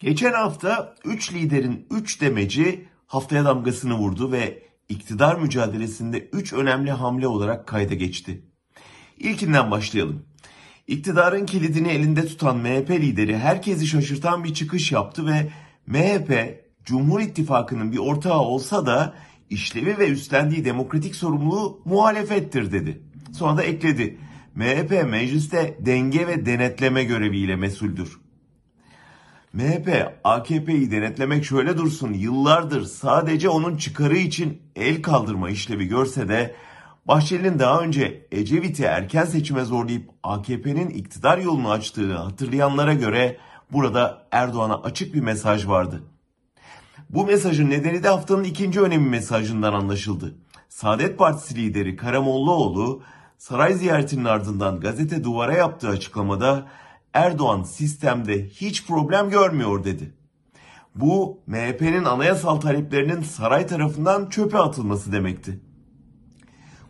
Geçen hafta 3 liderin 3 demeci haftaya damgasını vurdu ve iktidar mücadelesinde 3 önemli hamle olarak kayda geçti. İlkinden başlayalım. İktidarın kilidini elinde tutan MHP lideri herkesi şaşırtan bir çıkış yaptı ve MHP Cumhur İttifakı'nın bir ortağı olsa da işlevi ve üstlendiği demokratik sorumluluğu muhalefettir dedi. Sonra da ekledi. MHP mecliste denge ve denetleme göreviyle mesuldür. MHP AKP'yi denetlemek şöyle dursun yıllardır sadece onun çıkarı için el kaldırma işlevi görse de Bahçeli'nin daha önce Ecevit'i erken seçime zorlayıp AKP'nin iktidar yolunu açtığı hatırlayanlara göre burada Erdoğan'a açık bir mesaj vardı. Bu mesajın nedeni de haftanın ikinci önemi mesajından anlaşıldı. Saadet Partisi lideri Karamollaoğlu saray ziyaretinin ardından gazete duvara yaptığı açıklamada Erdoğan sistemde hiç problem görmüyor dedi. Bu MHP'nin anayasal taleplerinin saray tarafından çöpe atılması demekti.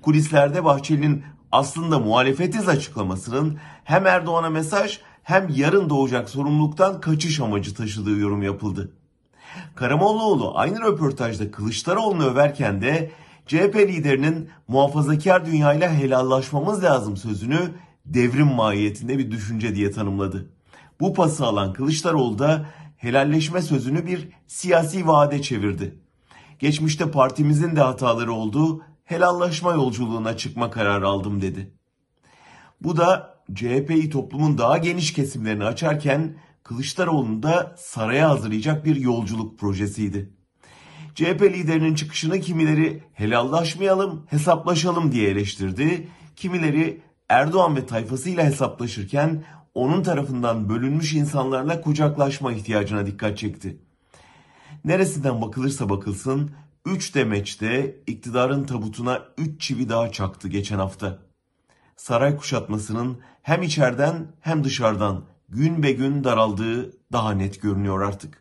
Kulislerde Bahçeli'nin aslında muhalefetiz açıklamasının hem Erdoğan'a mesaj hem yarın doğacak sorumluluktan kaçış amacı taşıdığı yorum yapıldı. Karamollaoğlu aynı röportajda Kılıçdaroğlu'nu överken de CHP liderinin muhafazakar dünyayla helallaşmamız lazım sözünü devrim mahiyetinde bir düşünce diye tanımladı. Bu pası alan Kılıçdaroğlu da helalleşme sözünü bir siyasi vaade çevirdi. Geçmişte partimizin de hataları oldu, helallaşma yolculuğuna çıkma kararı aldım dedi. Bu da CHP'yi toplumun daha geniş kesimlerini açarken Kılıçdaroğlu'nu da saraya hazırlayacak bir yolculuk projesiydi. CHP liderinin çıkışını kimileri helallaşmayalım, hesaplaşalım diye eleştirdi. Kimileri Erdoğan ve tayfasıyla hesaplaşırken onun tarafından bölünmüş insanlarla kucaklaşma ihtiyacına dikkat çekti. Neresinden bakılırsa bakılsın 3 demeçte iktidarın tabutuna 3 çivi daha çaktı geçen hafta. Saray kuşatmasının hem içeriden hem dışarıdan gün be gün daraldığı daha net görünüyor artık.